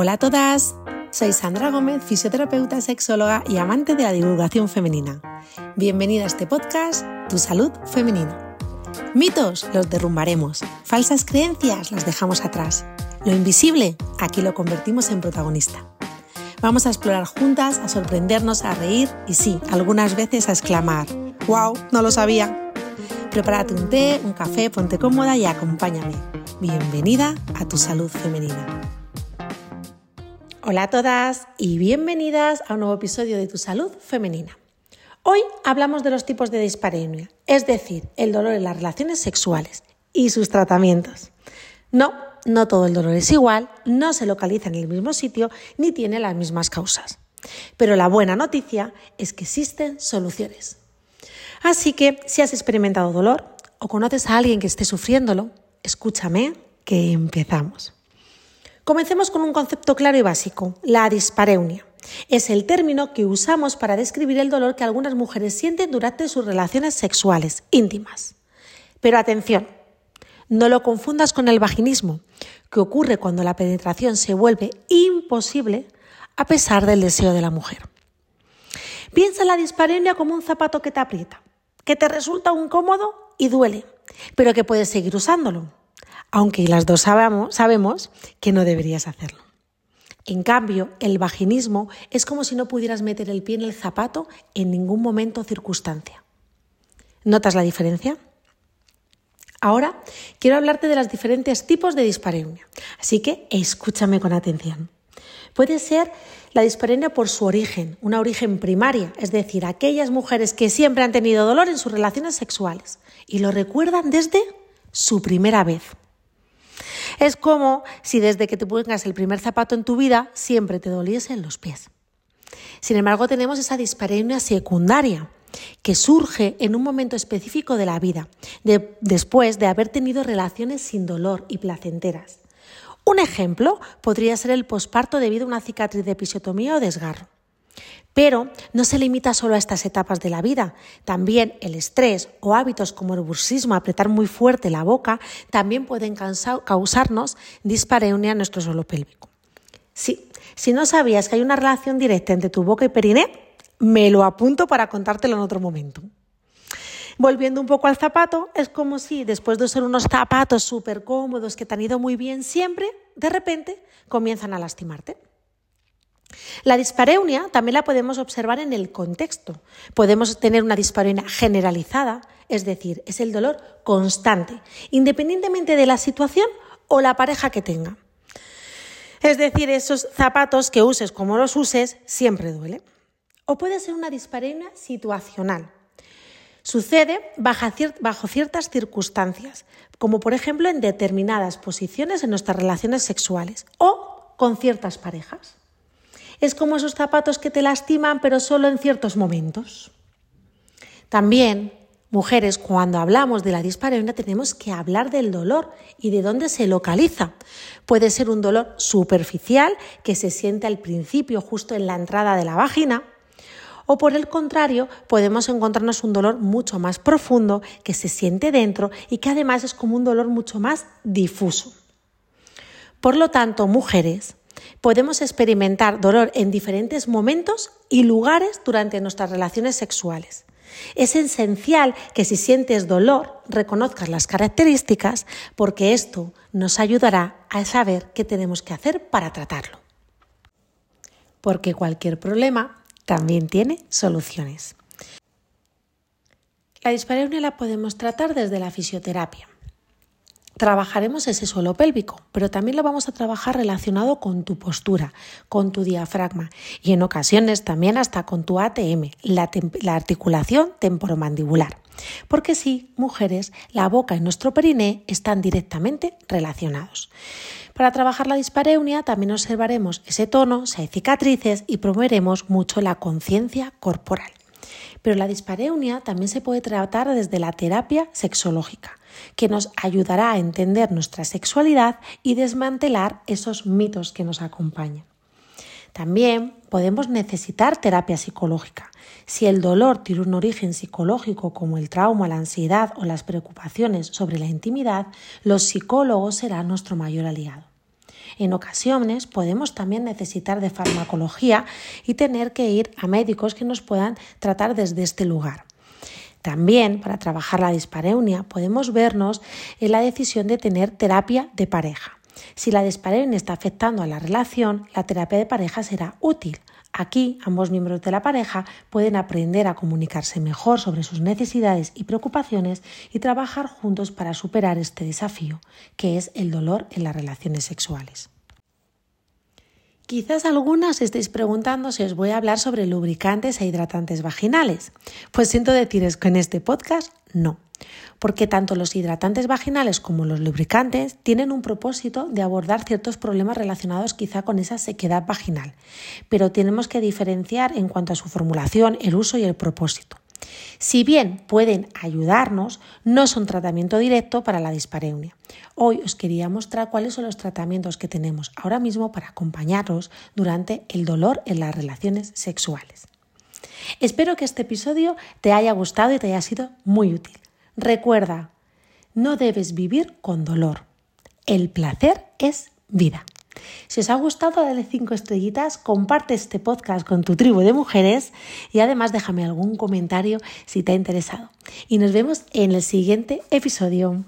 Hola a todas, soy Sandra Gómez, fisioterapeuta, sexóloga y amante de la divulgación femenina. Bienvenida a este podcast, Tu Salud Femenina. Mitos los derrumbaremos, falsas creencias las dejamos atrás. Lo invisible, aquí lo convertimos en protagonista. Vamos a explorar juntas, a sorprendernos, a reír y sí, algunas veces a exclamar, ¡Wow! No lo sabía. Prepárate un té, un café, ponte cómoda y acompáñame. Bienvenida a tu salud femenina. Hola a todas y bienvenidas a un nuevo episodio de Tu Salud Femenina. Hoy hablamos de los tipos de dispareunia, es decir, el dolor en las relaciones sexuales y sus tratamientos. No, no todo el dolor es igual, no se localiza en el mismo sitio ni tiene las mismas causas. Pero la buena noticia es que existen soluciones. Así que si has experimentado dolor o conoces a alguien que esté sufriéndolo, escúchame que empezamos. Comencemos con un concepto claro y básico, la dispareunia. Es el término que usamos para describir el dolor que algunas mujeres sienten durante sus relaciones sexuales íntimas. Pero atención, no lo confundas con el vaginismo, que ocurre cuando la penetración se vuelve imposible a pesar del deseo de la mujer. Piensa en la dispareunia como un zapato que te aprieta, que te resulta incómodo y duele, pero que puedes seguir usándolo aunque las dos sabemos, que no deberías hacerlo. En cambio, el vaginismo es como si no pudieras meter el pie en el zapato en ningún momento o circunstancia. ¿Notas la diferencia? Ahora quiero hablarte de los diferentes tipos de dispareunia, así que escúchame con atención. Puede ser la dispareunia por su origen, una origen primaria, es decir, aquellas mujeres que siempre han tenido dolor en sus relaciones sexuales y lo recuerdan desde su primera vez. Es como si desde que te pongas el primer zapato en tu vida siempre te doliesen los pies. Sin embargo, tenemos esa dispareunia secundaria que surge en un momento específico de la vida, después de haber tenido relaciones sin dolor y placenteras. Un ejemplo podría ser el posparto debido a una cicatriz de episiotomía o desgarro. Pero no se limita solo a estas etapas de la vida. También el estrés o hábitos como el bursismo, apretar muy fuerte la boca, también pueden causarnos dispareunia en nuestro suelo pélvico. Sí, si no sabías que hay una relación directa entre tu boca y periné, me lo apunto para contártelo en otro momento. Volviendo un poco al zapato, es como si después de usar unos zapatos súper cómodos que te han ido muy bien siempre, de repente comienzan a lastimarte. La dispareunia también la podemos observar en el contexto. Podemos tener una dispareunia generalizada, es decir, es el dolor constante, independientemente de la situación o la pareja que tenga. Es decir, esos zapatos que uses como los uses siempre duele. O puede ser una dispareunia situacional. Sucede bajo ciertas circunstancias, como por ejemplo en determinadas posiciones en nuestras relaciones sexuales o con ciertas parejas. Es como esos zapatos que te lastiman, pero solo en ciertos momentos. También, mujeres, cuando hablamos de la dispareunia tenemos que hablar del dolor y de dónde se localiza. Puede ser un dolor superficial que se siente al principio, justo en la entrada de la vagina, o por el contrario, podemos encontrarnos un dolor mucho más profundo que se siente dentro y que además es como un dolor mucho más difuso. Por lo tanto, mujeres, Podemos experimentar dolor en diferentes momentos y lugares durante nuestras relaciones sexuales. Es esencial que si sientes dolor reconozcas las características porque esto nos ayudará a saber qué tenemos que hacer para tratarlo. Porque cualquier problema también tiene soluciones. La dispareunia la podemos tratar desde la fisioterapia trabajaremos ese suelo pélvico, pero también lo vamos a trabajar relacionado con tu postura, con tu diafragma y en ocasiones también hasta con tu ATM, la, articulación temporomandibular. Porque sí, mujeres, la boca y nuestro periné están directamente relacionados. Para trabajar la dispareunia también observaremos ese tono, si hay cicatrices y promoveremos mucho la conciencia corporal. Pero la dispareunia también se puede tratar desde la terapia sexológica, que nos ayudará a entender nuestra sexualidad y desmantelar esos mitos que nos acompañan. También podemos necesitar terapia psicológica. Si el dolor tiene un origen psicológico como el trauma, la ansiedad o las preocupaciones sobre la intimidad, los psicólogos serán nuestro mayor aliado. En ocasiones podemos también necesitar de farmacología y tener que ir a médicos que nos puedan tratar desde este lugar. También, para trabajar la dispareunia, podemos vernos en la decisión de tener terapia de pareja. Si la dispareunia está afectando a la relación, la terapia de pareja será útil. Aquí, ambos miembros de la pareja pueden aprender a comunicarse mejor sobre sus necesidades y preocupaciones y trabajar juntos para superar este desafío, que es el dolor en las relaciones sexuales. Quizás algunas estéis preguntando si os voy a hablar sobre lubricantes e hidratantes vaginales. Pues siento deciros que en este podcast no, porque tanto los hidratantes vaginales como los lubricantes tienen un propósito de abordar ciertos problemas relacionados quizá con esa sequedad vaginal, pero tenemos que diferenciar en cuanto a su formulación, el uso y el propósito. Si bien pueden ayudarnos, no son tratamiento directo para la dispareunia. Hoy os quería mostrar cuáles son los tratamientos que tenemos ahora mismo para acompañaros durante el dolor en las relaciones sexuales. Espero que este episodio te haya gustado y te haya sido muy útil. Recuerda, no debes vivir con dolor. El placer es vida. Si os ha gustado, dale 5 estrellitas, comparte este podcast con tu tribu de mujeres y además déjame algún comentario si te ha interesado. Y nos vemos en el siguiente episodio.